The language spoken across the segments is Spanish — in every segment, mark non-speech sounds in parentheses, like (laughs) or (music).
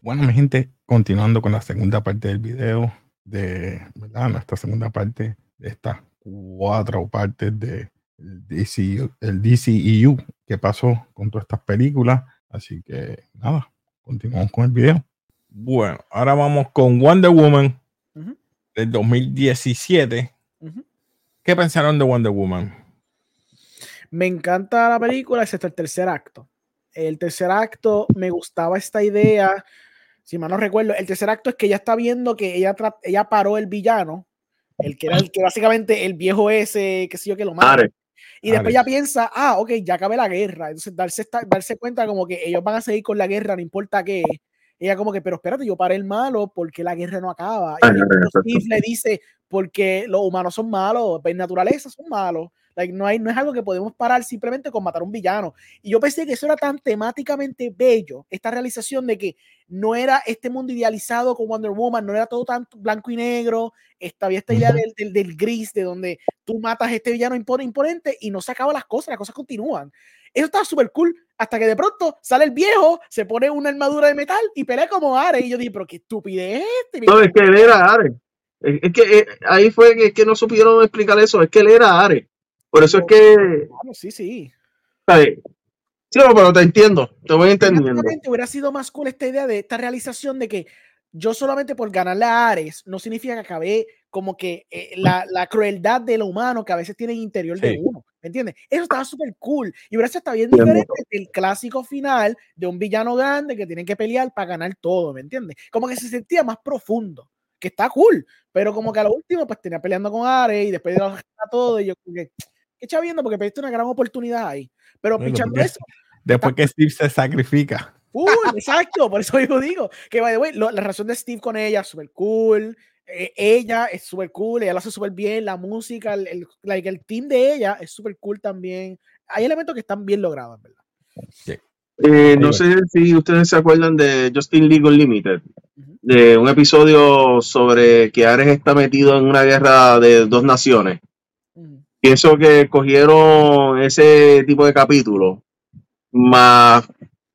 Bueno, mi gente, continuando con la segunda parte del video de ¿verdad? nuestra segunda parte de estas cuatro partes de DCU, el DCEU que pasó con todas estas películas. Así que nada, continuamos con el video. Bueno, ahora vamos con Wonder Woman del 2017. Ujú. ¿Qué pensaron de Wonder Woman? Me encanta la película, excepto el tercer acto. El tercer acto me gustaba esta idea. Si mal no recuerdo, el tercer acto es que ella está viendo que ella, ella paró el villano, el que era el que básicamente el viejo ese, que sé yo, que lo mata. Are. Y después ella piensa, ah, ok, ya acabé la guerra. Entonces darse, esta- darse cuenta como que ellos van a seguir con la guerra, no importa qué. Ella como que, pero espérate, yo paré el malo porque la guerra no acaba. Y. Steve le dice, porque los humanos son malos, por naturaleza son malos. Like, no, hay, no es algo que podemos parar simplemente con matar a un villano. Y yo pensé que eso era tan temáticamente bello, esta realización de que no era este mundo idealizado con Wonder Woman, no era todo tan blanco y negro, esta, había esta idea del, del, del gris, de donde tú matas a este villano impone- imponente y no se acaban las cosas, las cosas continúan. Eso estaba súper cool, hasta que de pronto sale el viejo, se pone una armadura de metal y pelea como Ares. Y yo dije, pero qué estupidez es este. No, es que él era Are. Es, que eh, ahí fue que, que no supieron explicar eso. Es que él era Are. Por eso es que. Claro, sí, sí. ¿sabes? Sí, no, pero te entiendo. Te voy entendiendo. Hubiera sido más cool esta idea de esta realización de que yo solamente por ganarle a Ares no significa que acabé como que eh, la, la crueldad de lo humano que a veces tiene en interior de uno. ¿Me entiendes? Eso estaba súper cool. Y hubiera sido hasta bien diferente del clásico final de un villano grande que tienen que pelear para ganar todo. ¿Me entiendes? Como que se sentía más profundo. Que está cool. Pero como que a lo último, pues tenía peleando con Ares y después de todo. Y yo, como que, qué chaviendo, porque perdiste una gran oportunidad ahí. Pero Bueno, pichando porque- eso, Después que Steve se sacrifica. Uy, exacto, por eso yo digo que, by the way, lo- la relación de Steve con ella es súper cool. eh, ella es súper cool, ella lo hace súper bien. La música, el, el, like, el team de ella es súper cool también. Hay elementos que están bien logrados, en ¿verdad? Eh, no sé si ustedes se acuerdan de Justin League Unlimited, de un episodio sobre que Ares está metido en una guerra de dos naciones. Pienso que cogieron ese tipo de capítulo más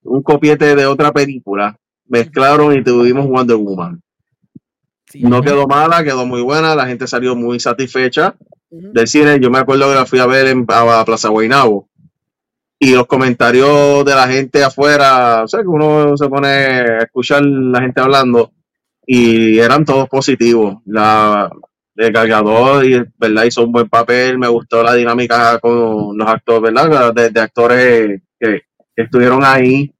un copiete de otra película, mezclaron y tuvimos Wonder Woman. Sí, No quedó mala, quedó muy buena, la gente salió muy satisfecha del cine. Yo me acuerdo que la fui a ver en a Plaza Guaynabo. Y los comentarios de la gente afuera, o sea, que uno se pone a escuchar la gente hablando y eran todos positivos. La, el cargador, y, ¿verdad? Hizo un buen papel, me gustó la dinámica con los actores, ¿verdad? De, de actores que, que estuvieron ahí.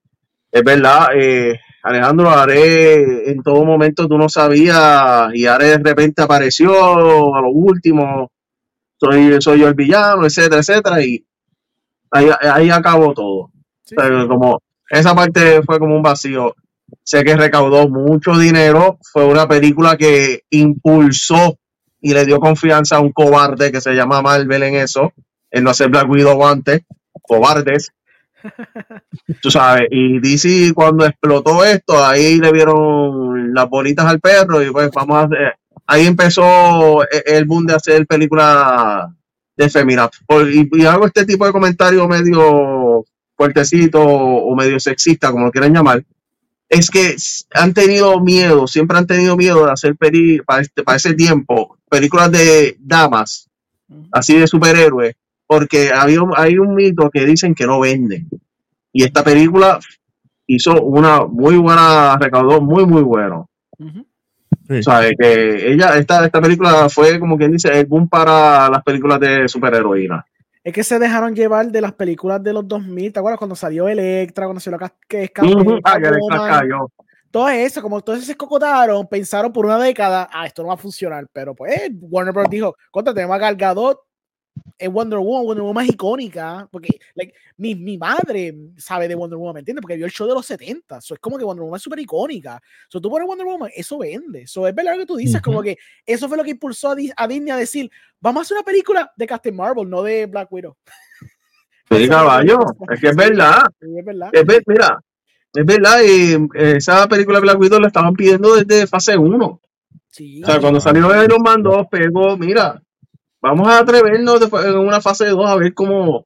Es verdad, eh, Alejandro Are, en todo momento tú no sabías y Are de repente apareció a lo último, soy, soy yo el villano, etcétera, etcétera, y ahí, ahí acabó todo. Sí, O sea, sí. como esa parte fue como un vacío. Sé que recaudó mucho dinero, fue una película que impulsó y le dio confianza a un cobarde que se llama Marvel en eso, en no hacer Black Widow antes, cobardes. (laughs) Tú sabes, y DC cuando explotó esto, ahí le vieron las bolitas al perro y pues vamos a hacer, ahí empezó e- el boom de hacer películas de femina. Por- Y, y hago este tipo de comentarios medio fuertecito o medio sexista, como lo quieran llamar, es que han tenido miedo, siempre han tenido miedo de hacer peli para, este, para ese tiempo, películas de damas, así de superhéroes, porque había, un- hay un mito que dicen que no venden. Y esta película hizo una muy buena, recaudó muy, muy bueno. Ujú. Sí. O sea, que ella, esta, esta película fue como quien dice el boom para las películas de superheroína. Es que se dejaron llevar de las películas de los 2000, ¿te acuerdas? Cuando salió Electra, cuando salió que es Ujú. Que le Catwoman, cayó. todo eso, como todos se escocotaron, pensaron por una década, ah, esto no va a funcionar, pero pues Warner Bros. dijo, contra, tenemos a Gal En Wonder Woman, Wonder Woman es icónica, porque like, mi, mi madre sabe de Wonder Woman, ¿me entiendes? Porque vio el show de los 70, so, es como que Wonder Woman es súper icónica, so, tú pones Wonder Woman, eso vende, so, es verdad lo que tú dices, como Ujú. que eso fue lo que impulsó a, a Disney a decir, vamos a hacer una película de Captain Marvel, no de Black Widow. Sí, caballo, es que es verdad. Sí, es verdad. Es ver- mira, es verdad, y eh, esa película de Black Widow la estaban pidiendo desde fase 1. Sí. O sea, cuando salió Iron Man 2, pegó, mira, vamos a atrevernos en una fase 2 a ver cómo.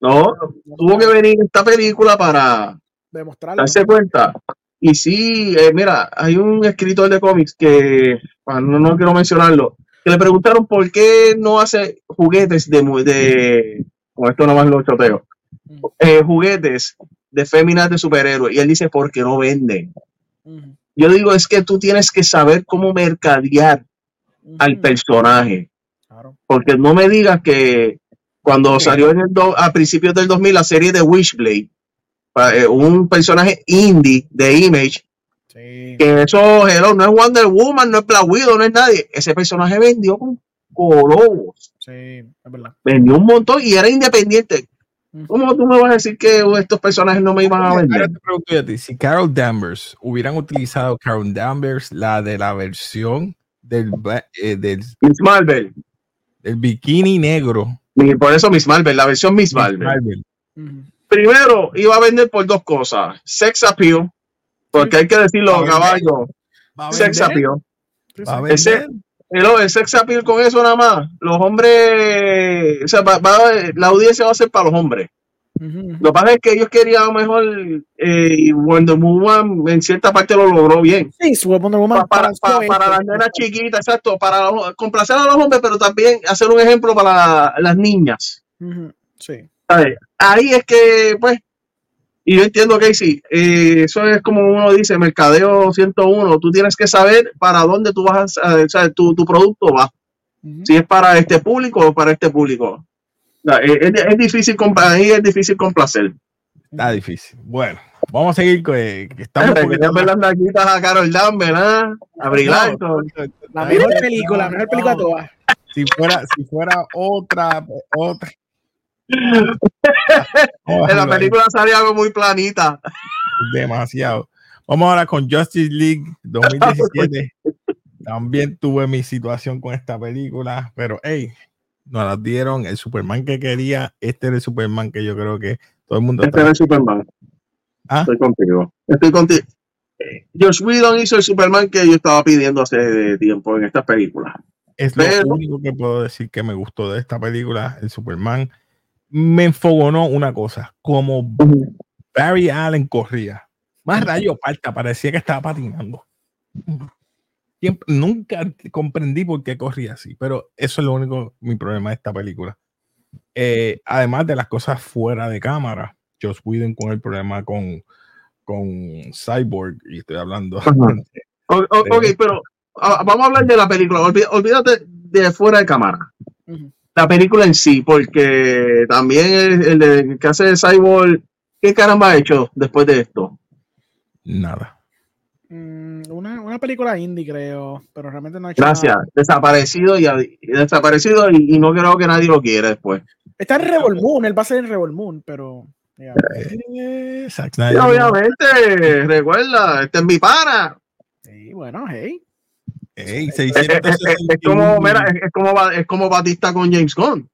No, tuvo que venir esta película para Demostrarlo. darse cuenta. Y sí, eh, mira, hay un escritor de cómics que, ah, no, no quiero mencionarlo, que le preguntaron por qué no hace juguetes de, de con esto nomás lo choteo, eh, juguetes de féminas de superhéroes. Y él dice, porque no venden. Yo digo, es que tú tienes que saber cómo mercadear al personaje. Claro. Porque no me digas que cuando Sí. salió en el do- a principios del 2000 la serie de Wishblade, eh, un personaje indie de Image, Sí. que eso, hello, no es Wonder Woman, no es Black Widow, no es nadie. Ese personaje vendió con colobos, Sí, es verdad. vendió un montón y era independiente. ¿Cómo tú me vas a decir que estos personajes no me iban a Ahora vender? te pregunto yo a ti, si Carol Danvers hubieran utilizado Carol Danvers, la de la versión del, eh, del, Miss Marvel. Del bikini negro. Y por eso Miss Marvel, la versión Miss Marvel. Primero, iba a vender por dos cosas. Sex appeal, porque hay que decirlo, Va a caballo. Sex appeal. Ese- el sex appeal con eso nada más. Los hombres, o sea, va- va- la audiencia va a ser para los hombres. Lo que pasa es que ellos querían a lo mejor, eh, Wonder Woman en cierta parte lo logró bien. Sí, su Wonder Woman Pa- para, para, las nenas chiquitas, exacto, para los- complacer a los hombres, pero también hacer un ejemplo para las niñas. Sí. Ahí es que, pues, y yo entiendo que sí, eh, eso es como uno dice, mercadeo 101, tú tienes que saber para dónde tú vas, a, o sea, tu, tu producto va, si es para este público o para este público. Es, es- es difícil, ahí es difícil complacer. Está difícil. Bueno, vamos a seguir con que estamos ver las a Carol Danvers, ¿ah? A No, Larson. La mejor película, la mejor película de No, todas. Si fuera, si fuera otra, otra. (laughs) En la película salía algo muy planita. demasiado. Vamos ahora con Justice League (laughs) 2017. También tuve mi situación con esta película, pero hey, nos la dieron el Superman que quería. Este era el Superman que yo creo que todo el mundo Este está. es Superman. Ah. Estoy contigo. Estoy contigo. Eh, Josh Whedon hizo el Superman que yo estaba pidiendo hace tiempo en estas películas. Es lo único que puedo decir que me gustó de esta película, el Superman. Me enfogonó una cosa, como Barry Allen corría. Más rayo parta, parecía que estaba patinando. Siempre- nunca comprendí por qué corría así, pero eso es lo único, mi problema de esta película. Eh, además de las cosas fuera de cámara, Joss Whedon con el problema con, con Cyborg, y estoy hablando Ajá. (laughs) O- o- ok, pero ah, vamos a hablar de la película. Olví- Olvídate de fuera de cámara. La película en sí, porque también el, el de- que hace de Cyborg, ¿qué caramba ha hecho después de esto? nada. Mm, Una, película indie, creo, pero realmente no ha hecho Gracias. nada. Desaparecido y, y desaparecido y, y no creo que nadie lo quiera después. Está en Rebel Moon, él va a ser en Rebel Moon, pero. Eh, Zack obviamente, recuerda, este es mi pana. Sí, bueno, hey. ey, Es, es- es- es 661 como, mira, es, es como, es como Batista con James Gunn.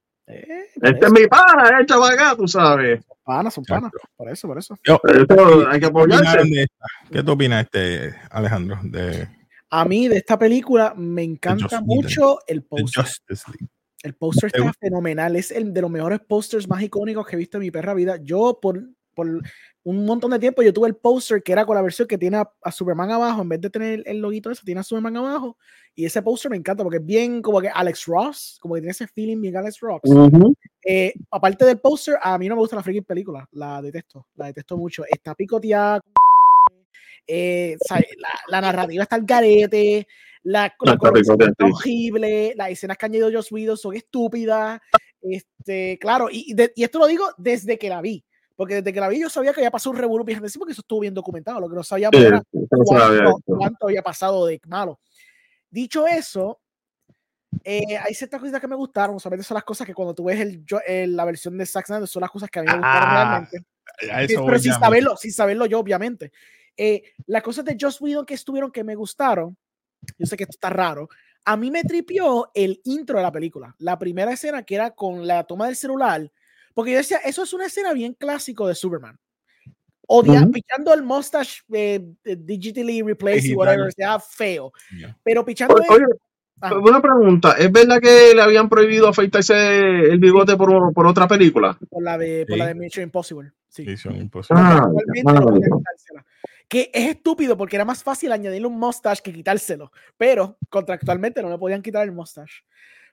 Este es eso, mi pana, echa para acá, tú sabes. panas, son panas. Por eso, por eso. Yo- Eso hay que ¿Qué opinaron apoyarse. ¿Qué te opina este Alejandro de, A mí de esta película me encanta mucho el póster. El póster ¿Te está fenomenal. Es el de los mejores pósters más icónicos que he visto en mi perra vida. Yo, por, por un montón de tiempo, yo tuve el póster que era con la versión que tiene a, a Superman abajo. En vez de tener el loguito ese, tiene a Superman abajo. Y ese póster me encanta porque es bien como que Alex Ross, como que tiene ese feeling bien Alex Ross. Ujú. Eh, aparte del póster, a mí no me gusta la freaking película. La detesto. La detesto mucho. Está picoteada. eh, la, la narrativa está al garete. La, la picoteada, está horrible. Las escenas que han añadido Joss Whedon son estúpidas. Este, claro, y, de- y esto lo digo desde que la vi. Porque desde que la vi yo sabía que había pasado un revuelo bien porque eso estuvo bien documentado. Lo que no sabíamos Sí, era no había cuánto, cuánto había pasado de malo. Dicho eso, eh, hay ciertas cositas que me gustaron. Solamente son las cosas que cuando tú ves el, yo- el- la versión de Zack Snyder son las cosas que a mí me gustaron Ah, realmente. A Sí, eso pero sin saberlo, sin saberlo yo, obviamente. Eh, las cosas de Joss Whedon que estuvieron que me gustaron, yo sé que esto está raro, a mí me tripió el intro de la película. La primera escena que era con la toma del celular, porque yo decía, eso es una escena bien clásico de Superman. Odia, Ujú. pichando el mustache eh, eh, digitally replaced y whatever, sea feo. Ya. Pero pichando Oye, Ajá. una pregunta. ¿Es verdad que le habían prohibido afeitarse el bigote por, por otra película? por la de, por la Sí. de Mission Impossible. Sí. Misión imposible. Ah, ah. Que es estúpido porque era más fácil añadirle un mustache que quitárselo. Pero contractualmente no le podían quitar el mustache.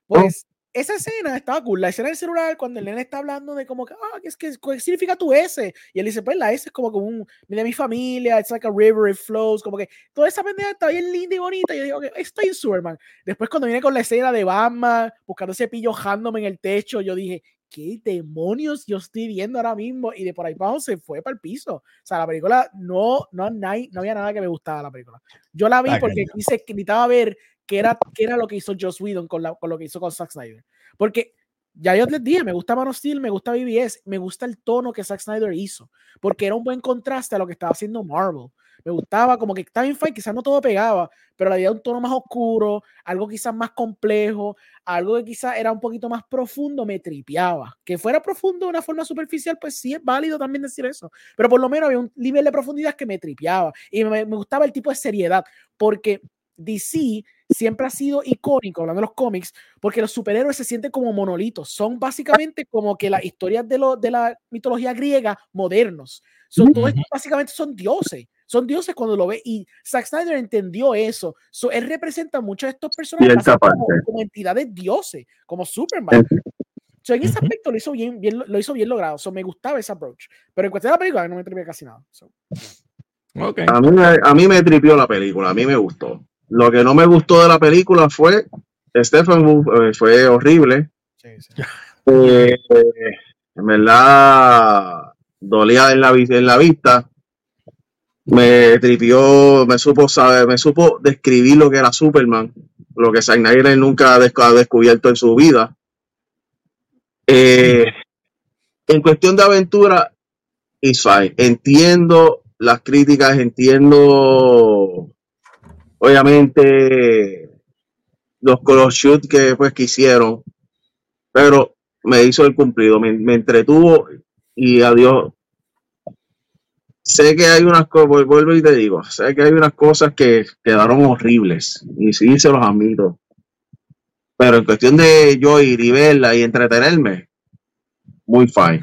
Pues esa escena estaba cool. La escena del celular, cuando el nene está hablando de como que, ah, ¿qué, es que, ¿qué significa tu S? Y él dice, pues la S es como, como un, de mi familia, it's like a river, it flows, como que toda esa pendeja está bien linda y bonita. Y yo digo, ok, estoy en Superman. Después cuando viene con la escena de Batman, buscando ese pillo random en el techo, yo dije, ¿qué demonios yo estoy viendo ahora mismo? Y de por ahí para abajo se fue para el piso. O sea, la película no, no, no, no había nada que me gustaba la película. Yo la vi Ah, porque quise, que necesitaba ver qué era, qué era lo que hizo Joss Whedon con, la, con lo que hizo con Zack Snyder. Porque ya yo les dije, me gusta Man of Steel, me gusta BBS, me gusta el tono que Zack Snyder hizo, porque era un buen contraste a lo que estaba haciendo Marvel. Me gustaba, como que estaba bien fine, quizás no todo pegaba, pero la idea de un tono más oscuro, algo quizás más complejo, algo que quizás era un poquito más profundo, me tripeaba. Que fuera profundo de una forma superficial, pues sí es válido también decir eso, pero por lo menos había un nivel de profundidad que me tripeaba y me, me gustaba el tipo de seriedad, porque DC siempre ha sido icónico, hablando de los cómics, porque los superhéroes se sienten como monolitos, son básicamente como que las historias de, lo, de la mitología griega modernos. Son, todos estos básicamente son dioses, son dioses cuando lo ve y Zack Snyder entendió eso. So, él representa muchos de estos personajes como, como entidades dioses, como Superman. En- So, en ese aspecto lo hizo bien, bien, lo hizo bien logrado. So, me gustaba ese approach. Pero en cuestión de la película no me tripea casi nada. So, Ok. A mí, me- a mí me tripió la película, a mí me gustó. Lo que no me gustó de la película fue Stephen Wu, eh, fue horrible. sí, sí. Eh, en verdad dolía en la, vi- en la vista. Me tripió, me supo saber, me supo describir lo que era Superman, lo que Zack Snyder nunca ha descubierto en su vida. Eh, en cuestión de aventura, it's fine. Entiendo las críticas, entiendo obviamente los color shoot que pues que hicieron, pero me hizo el cumplido, me, me entretuvo y adiós. Sé que hay unas cosas, vuelvo y te digo, sé que hay unas cosas que quedaron horribles y sí se los admito. Pero en cuestión de yo ir y verla y entretenerme, muy fine.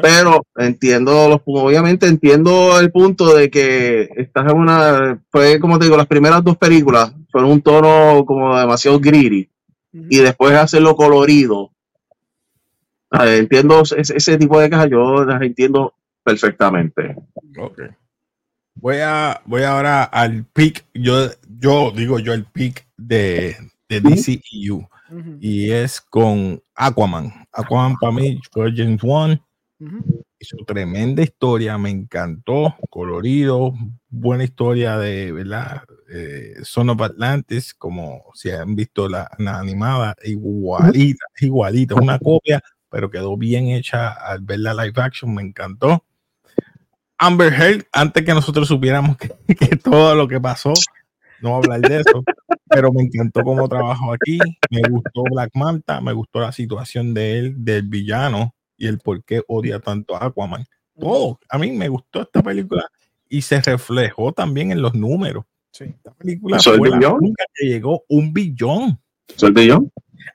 Pero entiendo los obviamente entiendo el punto de que estás en una fue como te digo, las primeras dos películas fueron un tono como demasiado gritty Ujú. y después hacerlo colorido. Ah, Entiendo ese, ese tipo de cosas, yo las entiendo perfectamente. Ok. Voy a voy ahora al pick. Yo, yo digo yo el pick de, de. DCEU. Ujú. Y es con Aquaman. Aquaman para mí fue James Wan. Ujú. Hizo tremenda historia, me encantó, colorido, buena historia de, ¿verdad? Eh, Son of Atlantis, como si han visto la, la animada, igualita, igualita, una copia, pero quedó bien hecha al ver la live action, me encantó. Amber Heard, antes que nosotros supiéramos que, (laughs) que todo lo que pasó, no hablar de eso, pero me encantó cómo trabajó aquí, me gustó Black Manta, me gustó la situación de él, del villano, y el por qué odia tanto a Aquaman. Todo. A mí me gustó esta película y se reflejó también en los números. Sí. Esta película ¿Hizo el fue la billón? única que llegó un billón. ¿Suerte yo?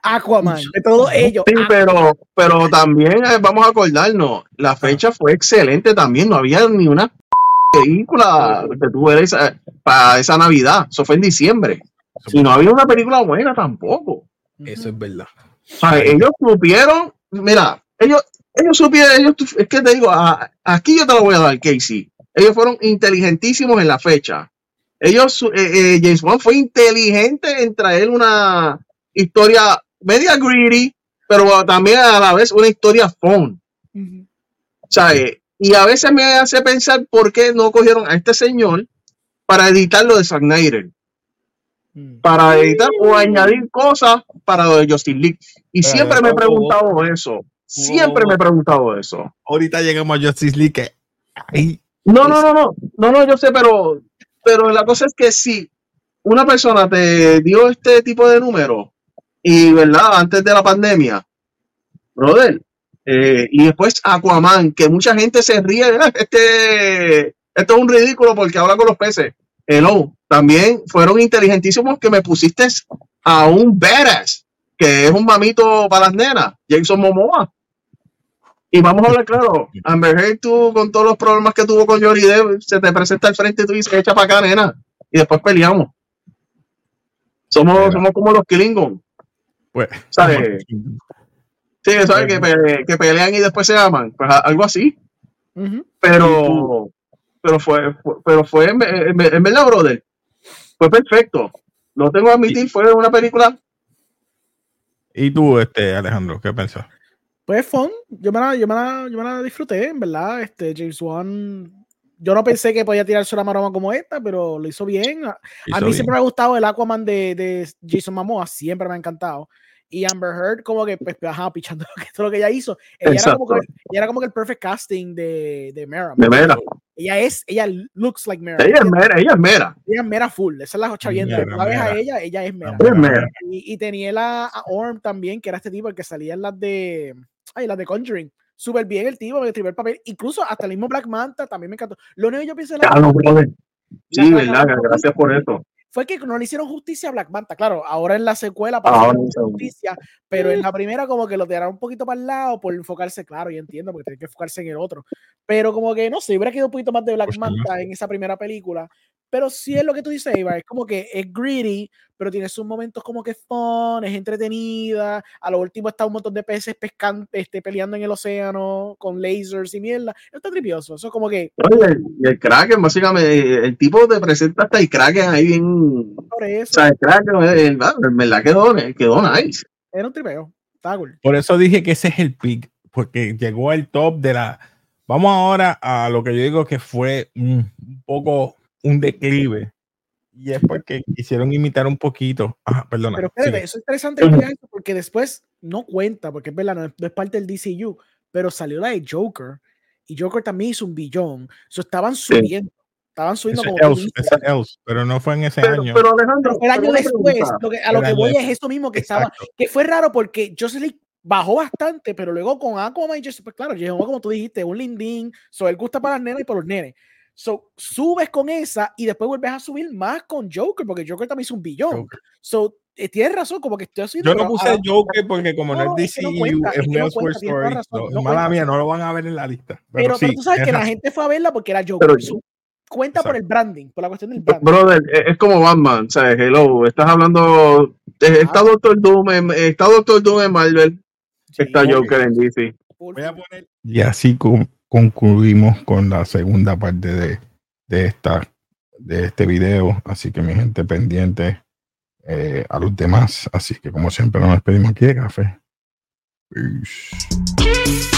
Aquaman, de todos ellos. Sí, pero, pero también eh, vamos a acordarnos, la fecha fue excelente también, no había ni una película que tuvo esa, para esa Navidad, eso fue en diciembre, y no había una película buena tampoco. Eso es verdad. O sea, ellos supieron, mira, ellos, ellos supieron, ellos, es que te digo, a- aquí yo te lo voy a dar, Casey. Ellos fueron inteligentísimos en la fecha. Ellos, eh, eh, James Wan fue inteligente en traer una historia media greedy, pero también a la vez una historia fun. Sea, eh, y a veces me hace pensar por qué no cogieron a este señor para editar lo de Zack Snyder, Mm. para editar o añadir cosas para lo de Justin League. Y Pero siempre me he preguntado eso. Siempre me he preguntado eso. Ahorita llegamos a Justice League que ahí No, no, no, no, no, no, yo sé, pero, pero la cosa es que si una persona te dio este tipo de número y, ¿verdad? Antes de la pandemia, brother, Eh, y después Aquaman, que mucha gente se ríe, "Ah, (laughs) este, esto es un ridículo porque habla con los peces. Hello, también fueron inteligentísimos que me pusiste a un badass, que es un mamito para las nenas, Jason Momoa. Y vamos a hablar claro, Amber Heard tú con todos los problemas que tuvo con Johnny Depp, se te presenta al frente y tú dices, echa para acá, nena, y después peleamos. Somos, Mira. somos como los Klingon. Pues, ¿Sabes? Sí, ¿sabes? Que, pe- que pelean y después se aman. Pues algo así. Pero, pero fue, fue- pero fue en, en- en verdad, brother. Fue perfecto. Lo tengo que admitir, fue una película. ¿Y tú, este, Alejandro, qué piensas? Pues fun, yo me la, yo me la, yo me la disfruté, en verdad. Este James Wan, yo no pensé que podía tirarse una maroma como esta, pero lo hizo bien. A, a Hizo mí bien. siempre me ha gustado el Aquaman de, de Jason Momoa, siempre me ha encantado. Y Amber Heard, como que, pues, ajá, pichando (laughs) todo lo que ella hizo. Ella era, como que, ella era como que el perfect casting de, de Mera. De Mera. Ella es, ella looks like Mera. Ella es mera, ella es mera. Ella es Mera full, esa es la chavienda. La ves a ella, ella es Mera. Mera. Y, y tenía la, a Orm también, que era este tipo, el que salía en las de. Ay, las de Conjuring. Súper bien el tipo, el primer papel. Incluso hasta el mismo Black Manta también me encantó. Lo único que yo pienso de la- no, brother. Sí, verdad, gracias por eso. fue que no le hicieron justicia a Black Manta. Claro, ahora en la secuela hicieron sé. justicia, pero en la primera como que lo tiraron un poquito para el lado por enfocarse, claro, yo entiendo, porque tiene que enfocarse en el otro. Pero como que, no sé, hubiera quedado un poquito más de Black Pues, claro. Manta en esa primera película. Pero sí es lo que tú dices, Eva, es como que es greedy, pero tiene sus momentos como que fun, es entretenida. A lo último está un montón de peces pescando, este, peleando en el océano con lasers y mierda. Está tripioso. Eso es como que, Oye, el Kraken, básicamente, el tipo te presenta hasta el Kraken ahí bien. por O eso, sea, el Kraken, el, el- en verdad quedó, quedó nice. era un tripeo. Está cool. Por eso dije que ese es el pick, porque llegó al top de la. Vamos ahora a lo que yo digo que fue un poco un declive. Y es porque quisieron imitar un poquito. Ah, perdona. Pero espérate, sigue. eso es interesante eso porque después no cuenta, porque es verdad, no es, no es parte del DCU, pero salió la de Joker y Joker también hizo un billón. So, estaban subiendo, estaban subiendo Ese como Else, ese Else, pero no fue en ese Pero, año. pero Alejandro, pero el año después, lo que, a lo que voy es esto mismo que estaba, Exacto. que fue raro porque League bajó bastante, pero luego con Aquaman y Justice, pues claro, llegó como tú dijiste, un lindín, so él gusta para las nenas y para los nenes. So, subes con esa y después vuelves a subir más con Joker, porque Joker también hizo un billón. Joker. So, eh, tienes razón, como que estoy haciendo. Yo no puse ahora- Joker porque como no, No, es es que no DCU, es es no tienes toda Story. razón, no- no mala cuenta. mía, no lo van a ver en la lista. Pero, Pero, sí, pero tú sabes que la gente fue a verla porque era Joker. Pero- So, cuenta por el branding, por la cuestión del branding. Brother, es es como Batman, ¿sabes? Hello, estás hablando. eh, Está Ah. Doctor Doom en, está Doctor Doom en Marvel, Sí, está ok. Joker en DC. Voy a poner- Y así con- concluimos con la segunda parte de, de, esta, de este video. Así que mi gente pendiente eh, a los demás. Así que como siempre nos despedimos aquí de café. Peace.